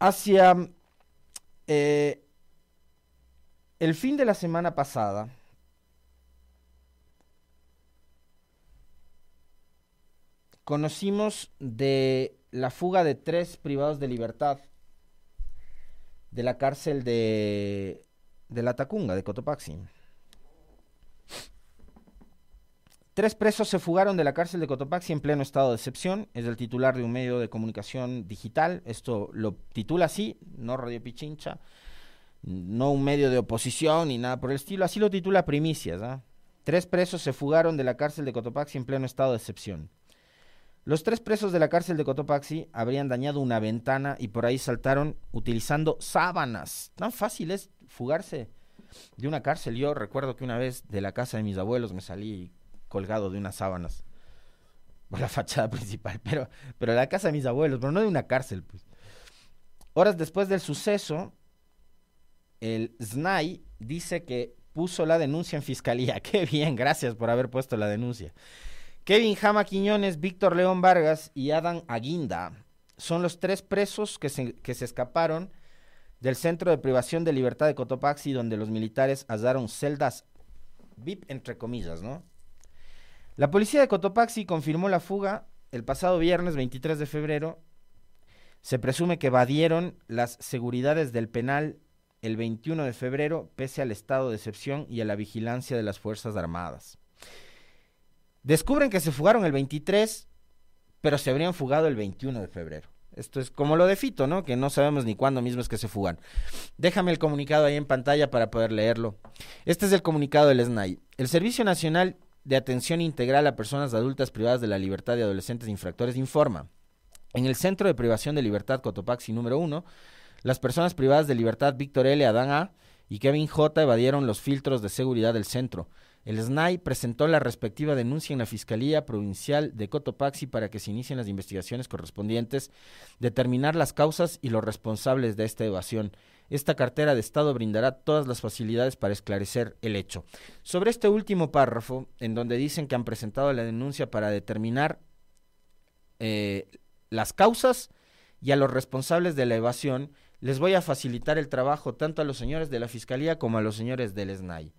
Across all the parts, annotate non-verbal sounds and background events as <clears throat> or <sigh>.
Hacia eh, el fin de la semana pasada, conocimos de la fuga de tres privados de libertad de la cárcel de, de la Tacunga, de Cotopaxi. Tres presos se fugaron de la cárcel de Cotopaxi en pleno estado de excepción. Es el titular de un medio de comunicación digital. Esto lo titula así, no Radio Pichincha, no un medio de oposición ni nada por el estilo. Así lo titula Primicias. ¿ah? Tres presos se fugaron de la cárcel de Cotopaxi en pleno estado de excepción. Los tres presos de la cárcel de Cotopaxi habrían dañado una ventana y por ahí saltaron utilizando sábanas. Tan fácil es fugarse de una cárcel. Yo recuerdo que una vez de la casa de mis abuelos me salí colgado de unas sábanas <laughs> por la fachada principal, pero, pero la casa de mis abuelos, pero no de una cárcel, pues. Horas después del suceso, el SNAI dice que puso la denuncia en fiscalía. <laughs> Qué bien, gracias por haber puesto la denuncia. Kevin Jama Quiñones, Víctor León Vargas y Adam Aguinda son los tres presos que se, que se escaparon del centro de privación de libertad de Cotopaxi, donde los militares hallaron celdas VIP, entre comillas, ¿no? La policía de Cotopaxi confirmó la fuga el pasado viernes 23 de febrero. Se presume que evadieron las seguridades del penal el 21 de febrero, pese al estado de excepción y a la vigilancia de las Fuerzas Armadas. Descubren que se fugaron el 23, pero se habrían fugado el 21 de febrero. Esto es como lo de Fito, ¿no? Que no sabemos ni cuándo mismo es que se fugan. Déjame el comunicado ahí en pantalla para poder leerlo. Este es el comunicado del SNAI. El Servicio Nacional de Atención Integral a Personas Adultas Privadas de la Libertad de Adolescentes Infractores informa. En el Centro de Privación de Libertad Cotopaxi número 1, las personas privadas de libertad Víctor L. Adán A. y Kevin J. evadieron los filtros de seguridad del centro. El SNAI presentó la respectiva denuncia en la Fiscalía Provincial de Cotopaxi para que se inicien las investigaciones correspondientes, determinar las causas y los responsables de esta evasión. Esta cartera de Estado brindará todas las facilidades para esclarecer el hecho. Sobre este último párrafo, en donde dicen que han presentado la denuncia para determinar eh, las causas y a los responsables de la evasión, les voy a facilitar el trabajo tanto a los señores de la Fiscalía como a los señores del SNAI.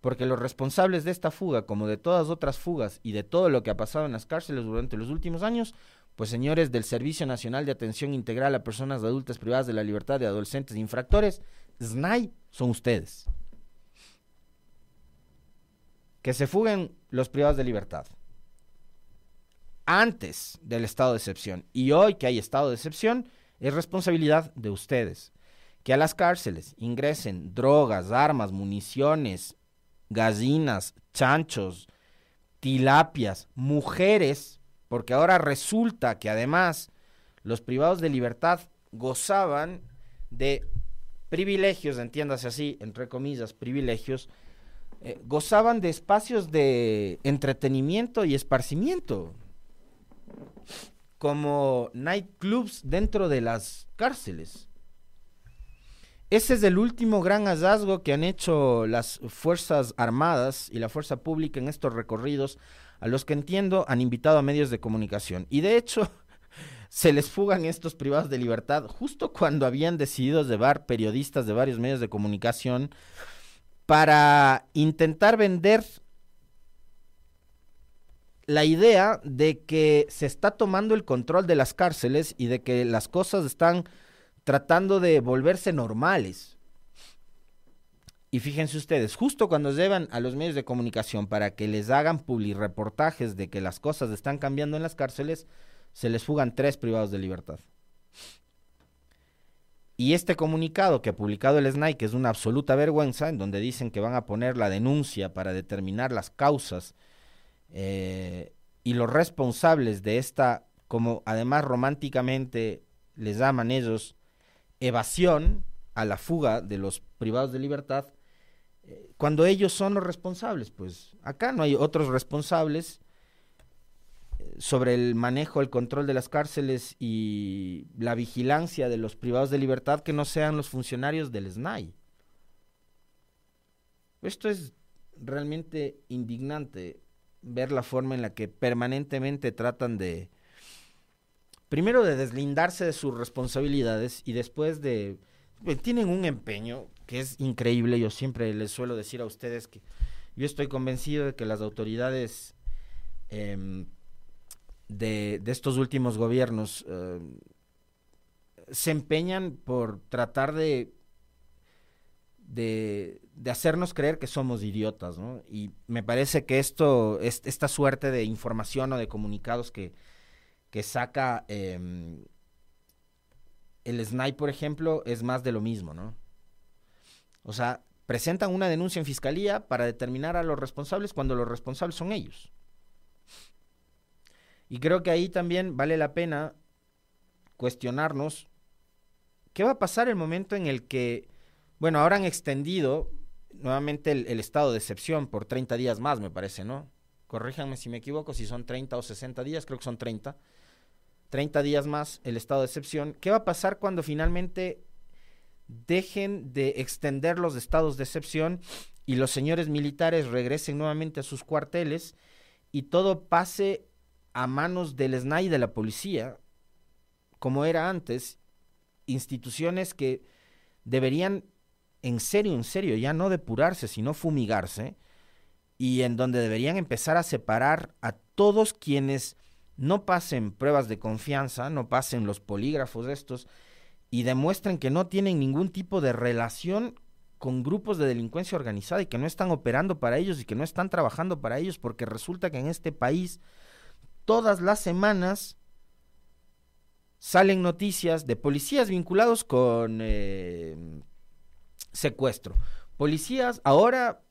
Porque los responsables de esta fuga, como de todas otras fugas y de todo lo que ha pasado en las cárceles durante los últimos años, pues señores del Servicio Nacional de Atención Integral a Personas Adultas Privadas de la Libertad de Adolescentes Infractores, SNAI, son ustedes. Que se fuguen los privados de libertad. Antes del estado de excepción. Y hoy que hay estado de excepción, es responsabilidad de ustedes. Que a las cárceles ingresen drogas, armas, municiones, gallinas, chanchos, tilapias, mujeres porque ahora resulta que además los privados de libertad gozaban de privilegios, entiéndase así, entre comillas, privilegios, eh, gozaban de espacios de entretenimiento y esparcimiento, como nightclubs dentro de las cárceles. Ese es el último gran hallazgo que han hecho las Fuerzas Armadas y la Fuerza Pública en estos recorridos a los que entiendo han invitado a medios de comunicación. Y de hecho, <laughs> se les fugan estos privados de libertad justo cuando habían decidido llevar periodistas de varios medios de comunicación para intentar vender la idea de que se está tomando el control de las cárceles y de que las cosas están tratando de volverse normales. Y fíjense ustedes, justo cuando llevan a los medios de comunicación para que les hagan reportajes de que las cosas están cambiando en las cárceles, se les fugan tres privados de libertad. Y este comunicado que ha publicado el SNAI, es una absoluta vergüenza, en donde dicen que van a poner la denuncia para determinar las causas eh, y los responsables de esta, como además románticamente les llaman ellos, evasión a la fuga de los privados de libertad, cuando ellos son los responsables, pues acá no hay otros responsables eh, sobre el manejo, el control de las cárceles y la vigilancia de los privados de libertad que no sean los funcionarios del SNAI. Esto es realmente indignante ver la forma en la que permanentemente tratan de primero de deslindarse de sus responsabilidades y después de... Pues, tienen un empeño que es increíble. Yo siempre les suelo decir a ustedes que yo estoy convencido de que las autoridades em, de, estos últimos gobiernos em, se empeñan por tratar de, de, hacernos creer que somos idiotas, ¿no? Y me parece que esto, esta suerte de información o de comunicados que, que saca em, el SNAI, por ejemplo, es más de lo mismo, ¿no? O sea, presentan una denuncia en fiscalía para determinar a los responsables cuando los responsables son ellos. Y creo que ahí también vale la pena cuestionarnos qué va a pasar el momento en el que, bueno, ahora han extendido nuevamente el, estado de excepción por 30 días más, me parece, ¿no? Corríjanme si me equivoco, si son 30 o 60 días, creo que son 30. 30 días más el estado de excepción. ¿Qué va a pasar cuando finalmente dejen de extender los estados de excepción y los señores militares regresen nuevamente a sus cuarteles y todo pase a manos del SNAI de la policía, como era antes, instituciones que deberían en serio, en serio, ya no depurarse, sino fumigarse, y en donde deberían empezar a separar a todos quienes no pasen pruebas de confianza, no pasen los polígrafos estos y demuestren que no tienen ningún tipo de relación con grupos de delincuencia organizada y que no están operando para ellos y que no están trabajando para ellos porque resulta que en este país todas las semanas salen noticias de policías vinculados con eh, secuestro, policías ahora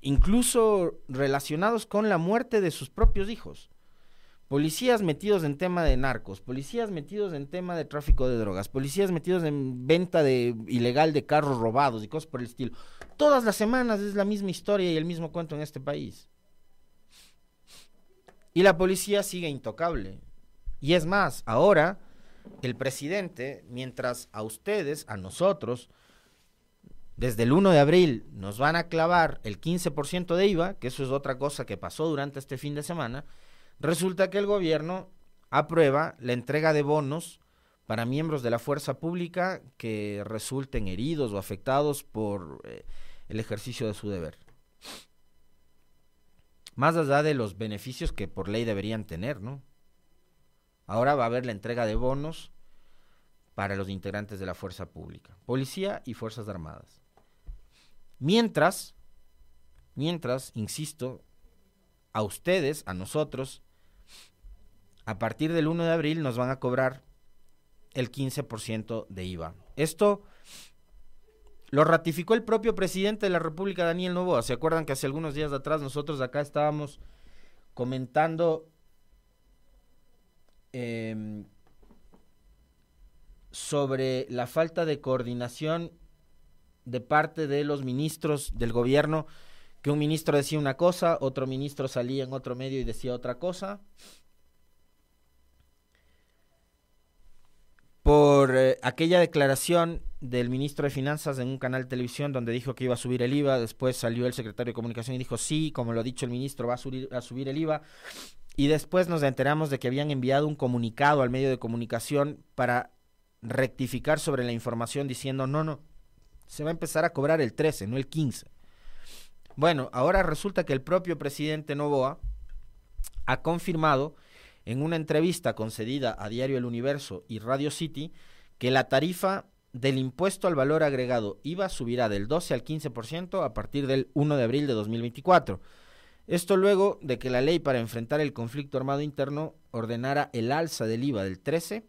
incluso relacionados con la muerte de sus propios hijos. Policías metidos en tema de narcos, policías metidos en tema de tráfico de drogas, policías metidos en venta de ilegal de carros robados y cosas por el estilo. Todas las semanas es la misma historia y el mismo cuento en este país. Y la policía sigue intocable. Y es más, ahora el presidente, mientras a ustedes, a nosotros, desde el 1 de abril nos van a clavar el 15% de IVA, que eso es otra cosa que pasó durante este fin de semana, Resulta que el gobierno aprueba la entrega de bonos para miembros de la fuerza pública que resulten heridos o afectados por eh, el ejercicio de su deber. Más allá de los beneficios que por ley deberían tener, ¿no? Ahora va a haber la entrega de bonos para los integrantes de la fuerza pública, policía y fuerzas armadas. Mientras, mientras, insisto, a ustedes, a nosotros, a partir del 1 de abril nos van a cobrar el 15% de IVA. Esto lo ratificó el propio presidente de la República, Daniel Novoa. ¿Se acuerdan que hace algunos días atrás nosotros acá estábamos comentando em, sobre la falta de coordinación de parte de los ministros del gobierno, que un ministro decía una cosa, otro ministro salía en otro medio y decía otra cosa? Por eh, aquella declaración del ministro de Finanzas en un canal de televisión donde dijo que iba a subir el IVA, después salió el secretario de Comunicación y dijo sí, como lo ha dicho el ministro, va a subir, a subir el IVA, y después nos enteramos de que habían enviado un comunicado al medio de comunicación para rectificar sobre la información diciendo no, no, se va a empezar a cobrar el 13, no el 15. Bueno, ahora resulta que el propio presidente Novoa ha confirmado en una entrevista concedida a Diario El Universo y Radio City que la tarifa del impuesto al valor agregado IVA subirá del 12 al 15% a partir del 1 de abril de 2024. Esto luego de que la ley para enfrentar el conflicto armado interno ordenara el alza del IVA del 13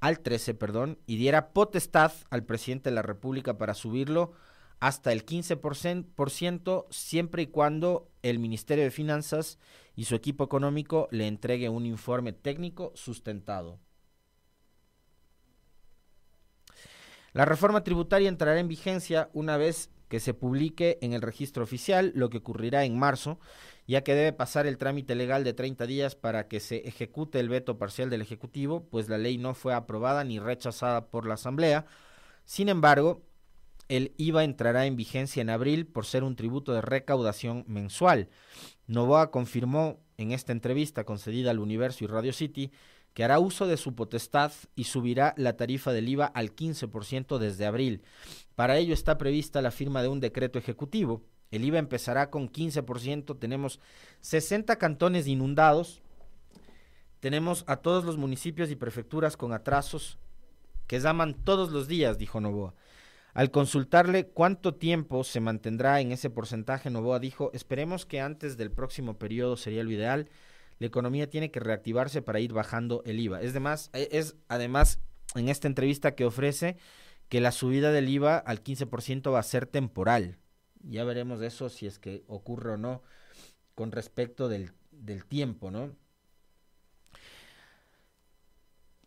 al 13, perdón, y diera potestad al presidente de la República para subirlo hasta el 15% siempre y cuando el Ministerio de Finanzas y su equipo económico le entregue un informe técnico sustentado. La reforma tributaria entrará en vigencia una vez que se publique en el registro oficial, lo que ocurrirá en marzo, ya que debe pasar el trámite legal de 30 días para que se ejecute el veto parcial del Ejecutivo, pues la ley no fue aprobada ni rechazada por la Asamblea. Sin embargo, el IVA entrará en vigencia en abril por ser un tributo de recaudación mensual. Novoa confirmó en esta entrevista concedida al Universo y Radio City que hará uso de su potestad y subirá la tarifa del IVA al 15% desde abril. Para ello está prevista la firma de un decreto ejecutivo. El IVA empezará con 15%, tenemos 60 cantones inundados, tenemos a todos los municipios y prefecturas con atrasos que llaman todos los días, dijo Novoa. Al consultarle cuánto tiempo se mantendrá en ese porcentaje, Novoa dijo, esperemos que antes del próximo periodo sería lo ideal la economía tiene que reactivarse para ir bajando el IVA. Es, e, es además en esta entrevista que ofrece que la subida del IVA al 15% va a ser temporal. Ya veremos eso si es que ocurre o no con respecto del, del tiempo, ¿no?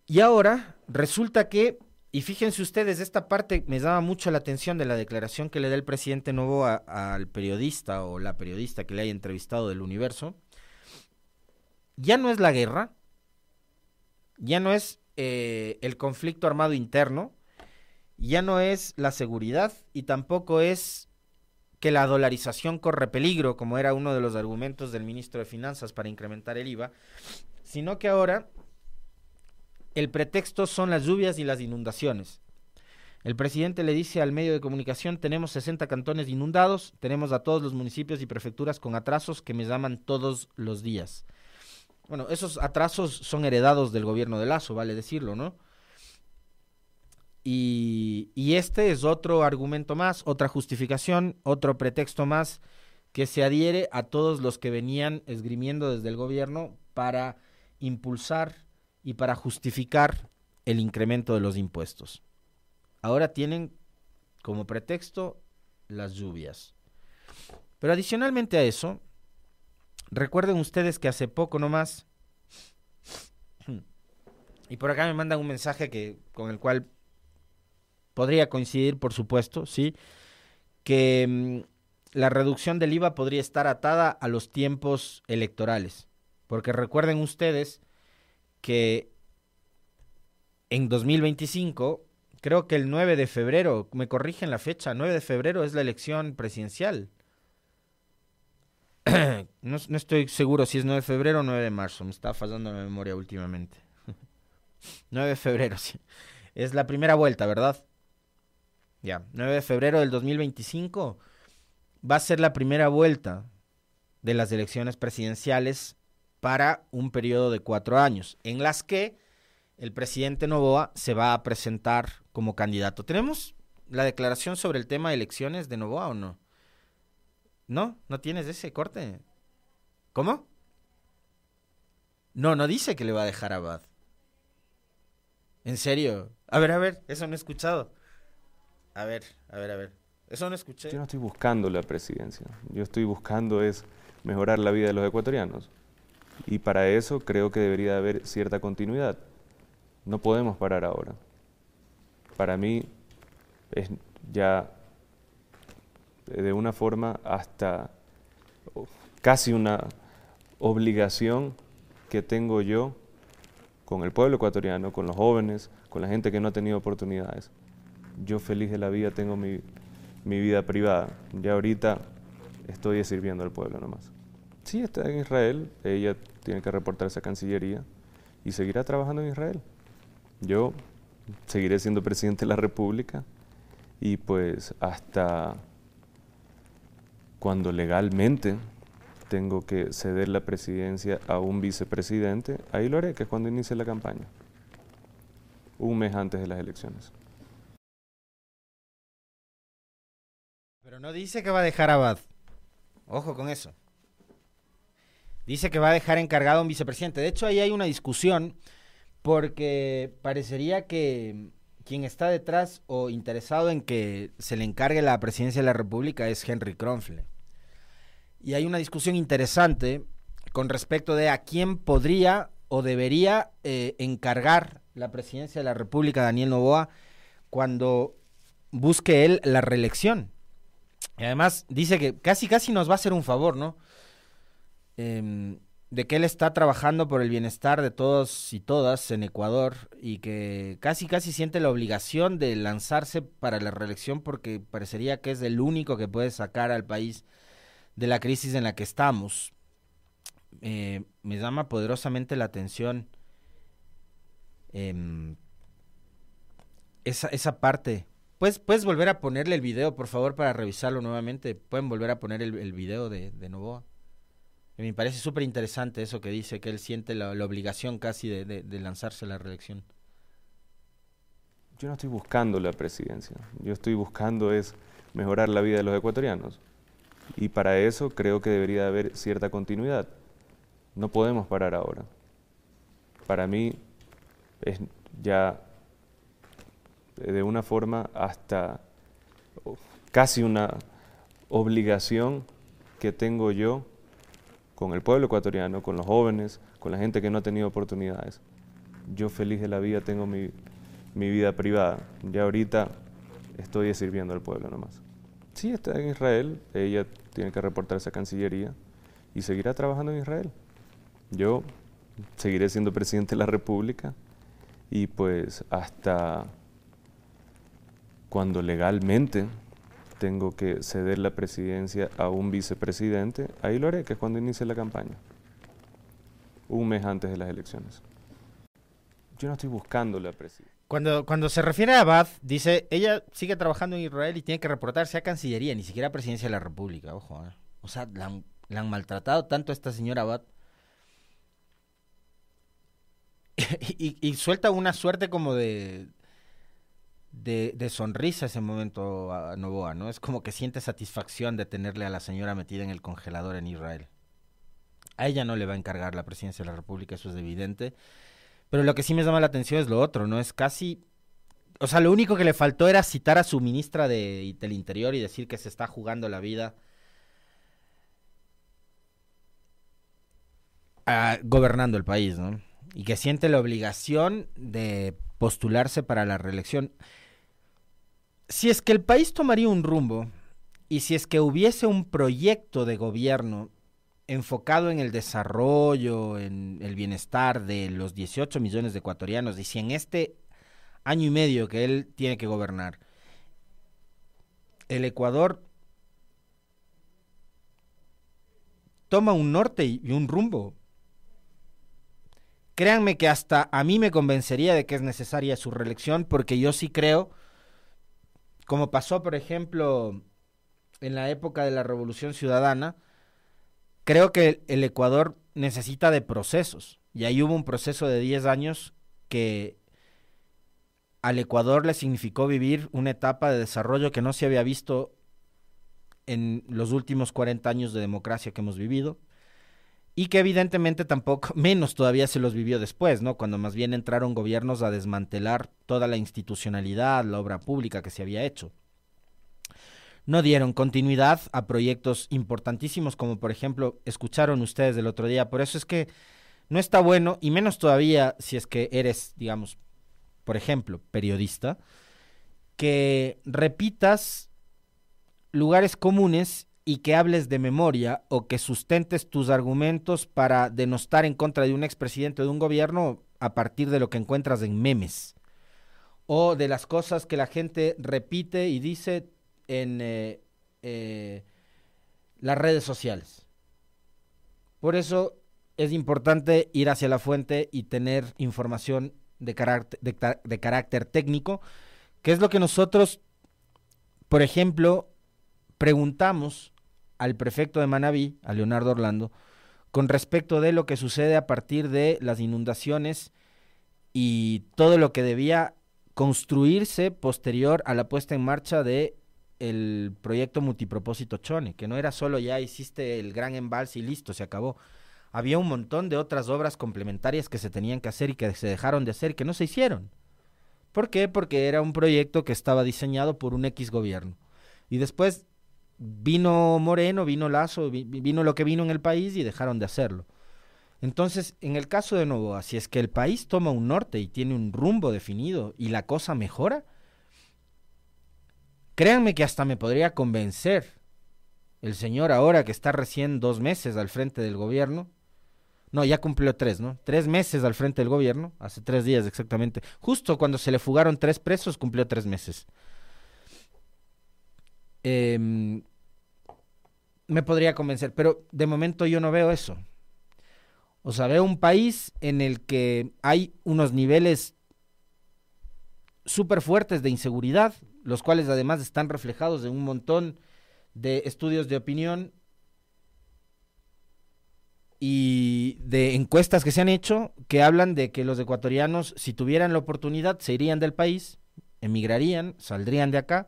Y ahora resulta que, y fíjense ustedes, esta parte me daba mucho la atención de la declaración que le da el presidente Novo al periodista o la periodista que le haya entrevistado del universo, ya no es la guerra, ya no es eh, el conflicto armado interno, ya no es la seguridad y tampoco es que la dolarización corre peligro, como era uno de los argumentos del ministro de Finanzas para incrementar el IVA, sino que ahora el pretexto son las lluvias y las inundaciones. El presidente le dice al medio de comunicación, tenemos 60 cantones inundados, tenemos a todos los municipios y prefecturas con atrasos que me llaman todos los días. Bueno, esos atrasos son heredados del gobierno de Lazo, vale decirlo, ¿no? Y, y, este es otro argumento más, otra justificación, otro pretexto más que se adhiere a todos los que venían esgrimiendo desde el gobierno para impulsar y para justificar el incremento de los impuestos. Ahora tienen como pretexto las lluvias. Pero adicionalmente a eso, Recuerden ustedes que hace poco nomás, y por acá me mandan un mensaje que, con el cual podría coincidir, por supuesto, sí, que mm, la reducción del IVA podría estar atada a los tiempos electorales. Porque recuerden ustedes que en 2025, creo que el 9 de febrero, me corrigen la fecha, 9 de febrero es la elección presidencial. <clears throat> no, estoy seguro si es 9 de febrero o 9 de marzo. Me está fallando la memoria últimamente. <laughs> 9 de febrero, sí. Es la primera vuelta, ¿verdad? Ya, 9 de febrero del 2025 va a ser la primera vuelta de las elecciones presidenciales para un periodo de cuatro años, en las que el presidente Novoa se va a presentar como candidato. ¿Tenemos la declaración sobre el tema de elecciones de Novoa o no? ¿No? ¿No tienes ese corte? ¿Cómo? No, no dice que le va a dejar a Bad. ¿En serio? A ver, a ver, eso no he escuchado. A ver, a ver, a ver. Eso no escuché. Yo no estoy buscando la presidencia. Yo estoy buscando es mejorar la vida de los ecuatorianos. Y para eso creo que debería haber cierta continuidad. No podemos parar ahora. Para mí es ya de una forma hasta casi una obligación que tengo yo con el pueblo ecuatoriano, con los jóvenes, con la gente que no ha tenido oportunidades. Yo feliz de la vida tengo mi, vida privada. Ya ahorita estoy sirviendo al pueblo nomás. Sí, está en Israel, ella tiene que reportarse a Cancillería y seguirá trabajando en Israel. Yo seguiré siendo presidente de la República y pues hasta cuando legalmente tengo que ceder la presidencia a un vicepresidente, ahí lo haré, que es cuando inicie la campaña, un mes antes de las elecciones. Pero no dice que va a dejar a Abad. Ojo con eso. Dice que va a dejar encargado a un vicepresidente. De hecho, ahí hay una discusión porque parecería que quien está detrás o interesado en que se le encargue la presidencia de la República es Henry Kronfle. Y hay una discusión interesante con respecto de a quién podría o debería eh, encargar la presidencia de la República Daniel Novoa cuando busque él la reelección. Y además dice que casi casi nos va a hacer un favor, ¿no? Em, de que él está trabajando por el bienestar de todos y todas en Ecuador y que casi casi siente la obligación de lanzarse para la reelección porque parecería que es el único que puede sacar al país de la crisis en la que estamos. Eh, me llama poderosamente la atención em, esa, esa parte. ¿Puedes, ¿Puedes volver a ponerle el video, por favor, para revisarlo nuevamente? ¿Pueden volver a poner el, el video de, de Novoa? Me parece súper interesante eso que dice, que él siente la, obligación casi de, de, de lanzarse a la reelección. Yo no estoy buscando la presidencia, yo estoy buscando es mejorar la vida de los ecuatorianos. Y para eso creo que debería haber cierta continuidad. No podemos parar ahora. Para mí es ya de una forma hasta casi una obligación que tengo yo con el pueblo ecuatoriano, con los jóvenes, con la gente que no ha tenido oportunidades. Yo feliz de la vida tengo mi, mi vida privada. Ya ahorita estoy sirviendo al pueblo nomás. Sí, está en Israel, ella tiene que reportarse a Cancillería y seguirá trabajando en Israel. Yo seguiré siendo presidente de la República y pues hasta cuando legalmente tengo que ceder la presidencia a un vicepresidente, ahí lo haré, que es cuando inicie la campaña, un mes antes de las elecciones. Yo no estoy buscando la presidencia. Cuando, cuando se refiere a Abad, dice, ella sigue trabajando en Israel y tiene que reportarse a Cancillería, ni siquiera a Presidencia de la República, ojo. ¿eh? O sea, la han, maltratado tanto a esta señora Abad. <laughs> y, suelta una suerte como de, de, sonrisa ese momento a Novoa, ¿no? Es como que siente satisfacción de tenerle a la señora metida en el congelador en Israel. A ella no le va a encargar la presidencia de la República, eso es evidente. Pero lo que sí me llama la atención es lo otro, ¿no? Es casi... O sea, lo único que le faltó era citar a su ministra de, del Interior y decir que se está jugando la vida gobernando el país, ¿no? Y que siente la obligación de postularse para la reelección. Si es que el país tomaría un rumbo y si es que hubiese un proyecto de gobierno enfocado en el desarrollo, en el bienestar de los 18 millones de ecuatorianos, y si en este año y medio que él tiene que gobernar, el Ecuador toma un norte y un rumbo, créanme que hasta a mí me convencería de que es necesaria su reelección, porque yo sí creo, como pasó, por ejemplo, en la época de la Revolución Ciudadana, creo que el Ecuador necesita de procesos. Y ahí hubo un proceso de 10 años que al Ecuador le significó vivir una etapa de desarrollo que no se había visto en los últimos 40 años de democracia que hemos vivido y que evidentemente tampoco, <laughs> menos todavía se los vivió después, ¿no? Cuando más bien entraron gobiernos a desmantelar toda la institucionalidad, la obra pública que se había hecho no dieron continuidad a proyectos importantísimos como por ejemplo escucharon ustedes el otro día. Por eso es que no está bueno, y menos todavía si es que eres, digamos, por ejemplo, periodista, que repitas lugares comunes y que hables de memoria o que sustentes tus argumentos para denostar en contra de un expresidente o de un gobierno a partir de lo que encuentras en memes o de las cosas que la gente repite y dice en eh, eh, las redes sociales. Por eso es importante ir hacia la fuente y tener información de carácter, de, de carácter técnico, que es lo que nosotros, por ejemplo, preguntamos al prefecto de Manabí, a Leonardo Orlando, con respecto de lo que sucede a partir de las inundaciones y todo lo que debía construirse posterior a la puesta en marcha de el proyecto multipropósito Chone, que no era solo ya hiciste el gran embalse y listo, se acabó. Había un montón de otras obras complementarias que se tenían que hacer y que se dejaron de hacer que no se hicieron. ¿Por qué? Porque era un proyecto que estaba diseñado por un X gobierno. Y después vino Moreno, vino Lazo, vino lo que vino en el país y dejaron de hacerlo. Entonces, en el caso de Novoa, si es que el país toma un norte y tiene un rumbo definido y la cosa mejora, Créanme que hasta me podría convencer el señor ahora que está recién dos meses al frente del gobierno. No, ya cumplió tres, ¿no? Tres meses al frente del gobierno, hace tres días exactamente. Justo cuando se le fugaron tres presos, cumplió tres meses. Eh, me podría convencer, pero de momento yo no veo eso. O sea, veo un país en el que hay unos niveles súper fuertes de inseguridad, los cuales además están reflejados en un montón de estudios de opinión y de encuestas que se han hecho que hablan de que los ecuatorianos, si tuvieran la oportunidad, se irían del país, emigrarían, saldrían de acá,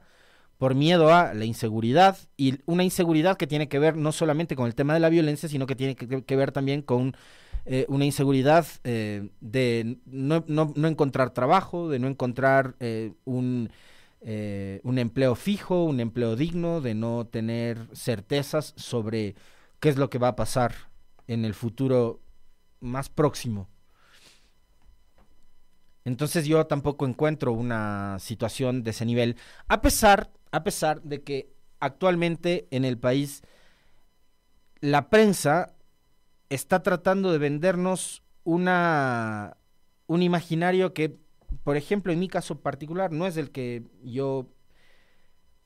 por miedo a la inseguridad y una inseguridad que tiene que ver no solamente con el tema de la violencia, sino que tiene que, ver también con eh, una inseguridad eh, de no, no, encontrar trabajo, de no encontrar eh, un, un empleo fijo, un empleo digno, de no tener certezas sobre qué es lo que va a pasar en el futuro más próximo. Entonces yo tampoco encuentro una situación de ese nivel, a pesar, a pesar de que actualmente en el país la prensa está tratando de vendernos una un imaginario que, por ejemplo, en mi caso particular, no es el que yo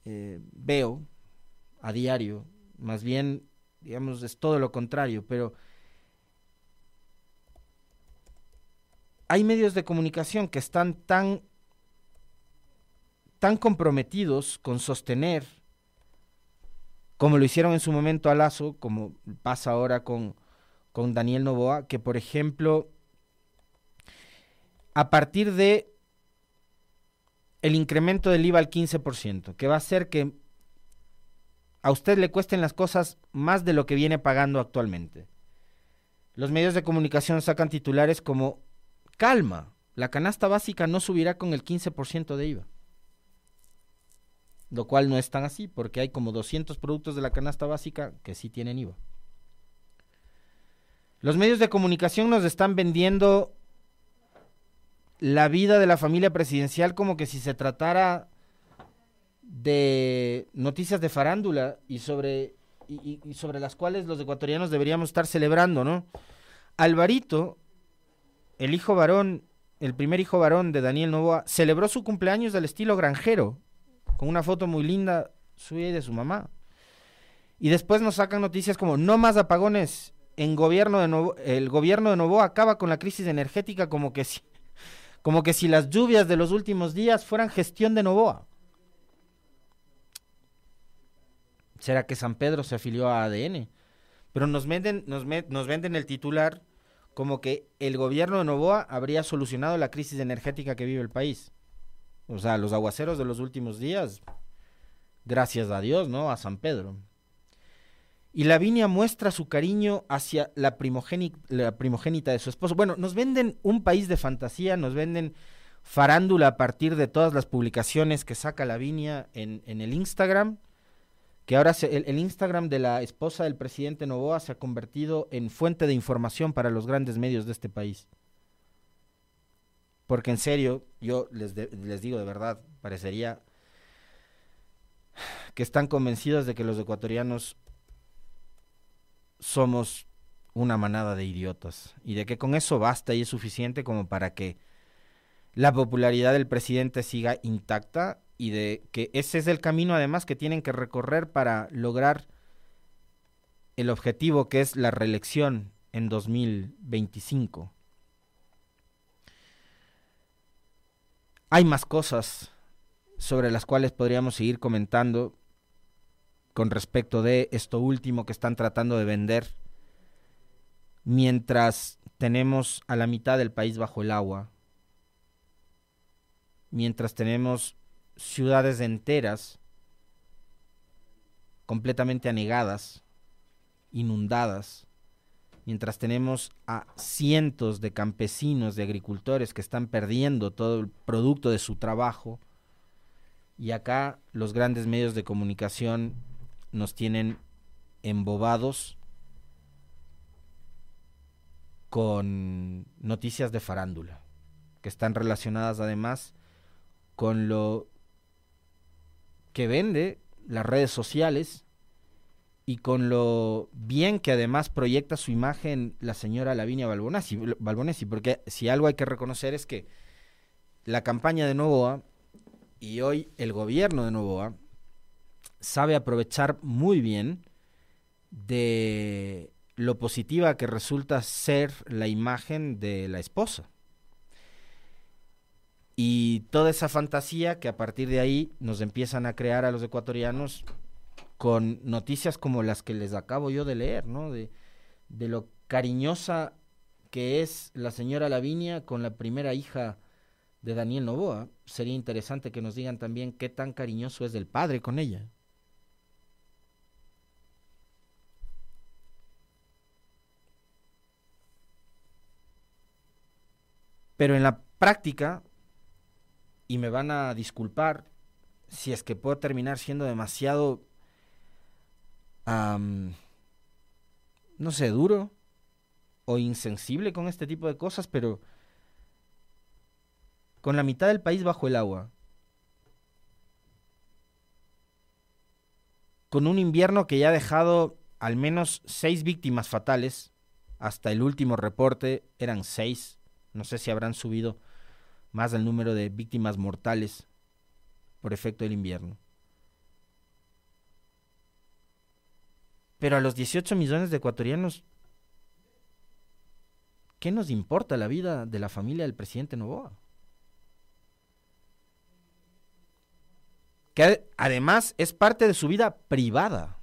eh, veo a diario, más bien digamos, es todo lo contrario, pero hay medios de comunicación que están tan, tan comprometidos con sostener, como lo hicieron en su momento a Lazo, como pasa ahora con, con Daniel Novoa, que por ejemplo, a partir de el incremento del IVA al 15%, que va a hacer que a usted le cuesten las cosas más de lo que viene pagando actualmente. Los medios de comunicación sacan titulares como, calma, la canasta básica no subirá con el 15% de IVA. Lo cual no es tan así, porque hay como 200 productos de la canasta básica que sí tienen IVA. Los medios de comunicación nos están vendiendo la vida de la familia presidencial como que si se tratara de noticias de farándula y sobre, y, sobre las cuales los ecuatorianos deberíamos estar celebrando, ¿no? Alvarito, el hijo varón, el primer hijo varón de Daniel Novoa, celebró su cumpleaños del estilo granjero, con una foto muy linda suya y de su mamá. Y después nos sacan noticias como no más apagones en gobierno de el gobierno de Novoa acaba con la crisis energética como que si como que si las lluvias de los últimos días fueran gestión de Novoa. ¿Será que San Pedro se afilió a ADN? Pero nos venden, nos, nos venden el titular como que el gobierno de Novoa habría solucionado la crisis energética que vive el país. O sea, los aguaceros de los últimos días, gracias a Dios, ¿no? A San Pedro. Y Lavinia muestra su cariño hacia la, primogénita de su esposo. Bueno, nos venden un país de fantasía, nos venden farándula a partir de todas las publicaciones que saca Lavinia en, en el Instagram que ahora el, Instagram de la esposa del presidente Novoa se ha convertido en fuente de información para los grandes medios de este país. Porque en serio, yo les, les digo de verdad, parecería que están convencidos de que los ecuatorianos somos una manada de idiotas y de que con eso basta y es suficiente como para que la popularidad del presidente siga intacta y de que ese es el camino además que tienen que recorrer para lograr el objetivo que es la reelección en 2025. Hay más cosas sobre las cuales podríamos seguir comentando con respecto de esto último que están tratando de vender. Mientras tenemos a la mitad del país bajo el agua, mientras tenemos ciudades enteras completamente anegadas, inundadas, mientras tenemos a cientos de campesinos, de agricultores que están perdiendo todo el producto de su trabajo, y acá los grandes medios de comunicación nos tienen embobados con noticias de farándula, que están relacionadas además con lo que vende las redes sociales y con lo bien que además proyecta su imagen la señora Lavinia Balbonesi, porque si algo hay que reconocer es que la campaña de Novoa y hoy el gobierno de Novoa sabe aprovechar muy bien de lo positiva que resulta ser la imagen de la esposa. Y toda esa fantasía que a partir de ahí nos empiezan a crear a los ecuatorianos con noticias como las que les acabo yo de leer, ¿no? De, lo cariñosa que es la señora Lavinia con la primera hija de Daniel Novoa. Sería interesante que nos digan también qué tan cariñoso es el padre con ella. Pero en la práctica, y me van a disculpar si es que puedo terminar siendo demasiado, no sé, duro o insensible con este tipo de cosas, pero con la mitad del país bajo el agua, con un invierno que ya ha dejado al menos seis víctimas fatales, hasta el último reporte eran seis, no sé si habrán subido más el número de víctimas mortales por efecto del invierno. Pero a los 18 millones de ecuatorianos, ¿qué nos importa la vida de la familia del presidente Novoa? Que además es parte de su vida privada.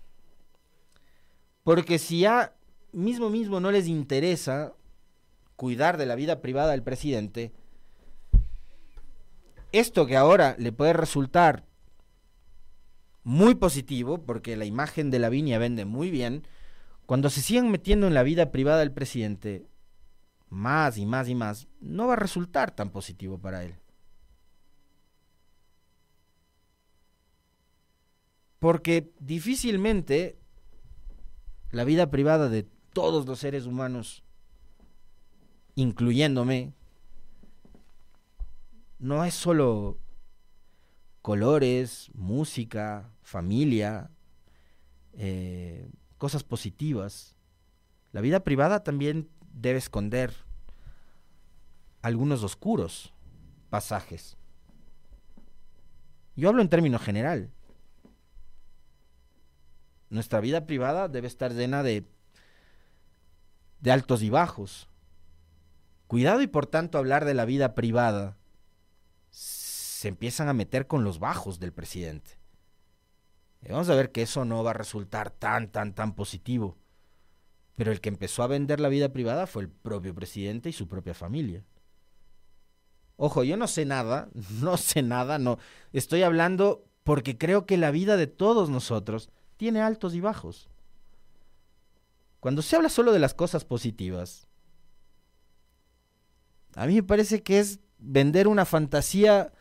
Porque si ya mismo mismo no les interesa cuidar de la vida privada del presidente, esto que ahora le puede resultar muy positivo, porque la imagen de la viña vende muy bien, cuando se sigan metiendo en la vida privada del presidente, más y más y más, no va a resultar tan positivo para él. Porque difícilmente la vida privada de todos los seres humanos incluyéndome, no es solo colores, música, familia, eh, cosas positivas. La vida privada también debe esconder algunos oscuros pasajes. Yo hablo en términos general. Nuestra vida privada debe estar llena de, de altos y bajos, Cuidado y por tanto hablar de la vida privada. Se empiezan a meter con los bajos del presidente. Vamos a ver que eso no va a resultar tan, tan, tan positivo. Pero el que empezó a vender la vida privada fue el propio presidente y su propia familia. Ojo, yo no sé nada, <laughs> no sé nada, no. Estoy hablando porque creo que la vida de todos nosotros tiene altos y bajos. Cuando se habla solo de las cosas positivas, a mí me parece que es vender una fantasía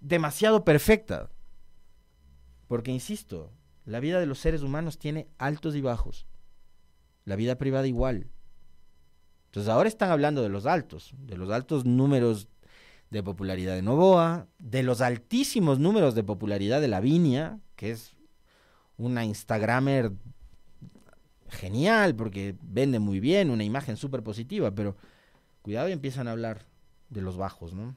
demasiado perfecta. Porque, insisto, la vida de los seres humanos tiene altos y bajos. La vida privada igual. Entonces ahora están hablando de los altos, de los altos números de popularidad de Novoa, de los altísimos números de popularidad de Lavinia, que es una Instagramer genial porque vende muy bien, una imagen súper positiva, pero Cuidado y empiezan a hablar de los bajos, ¿no?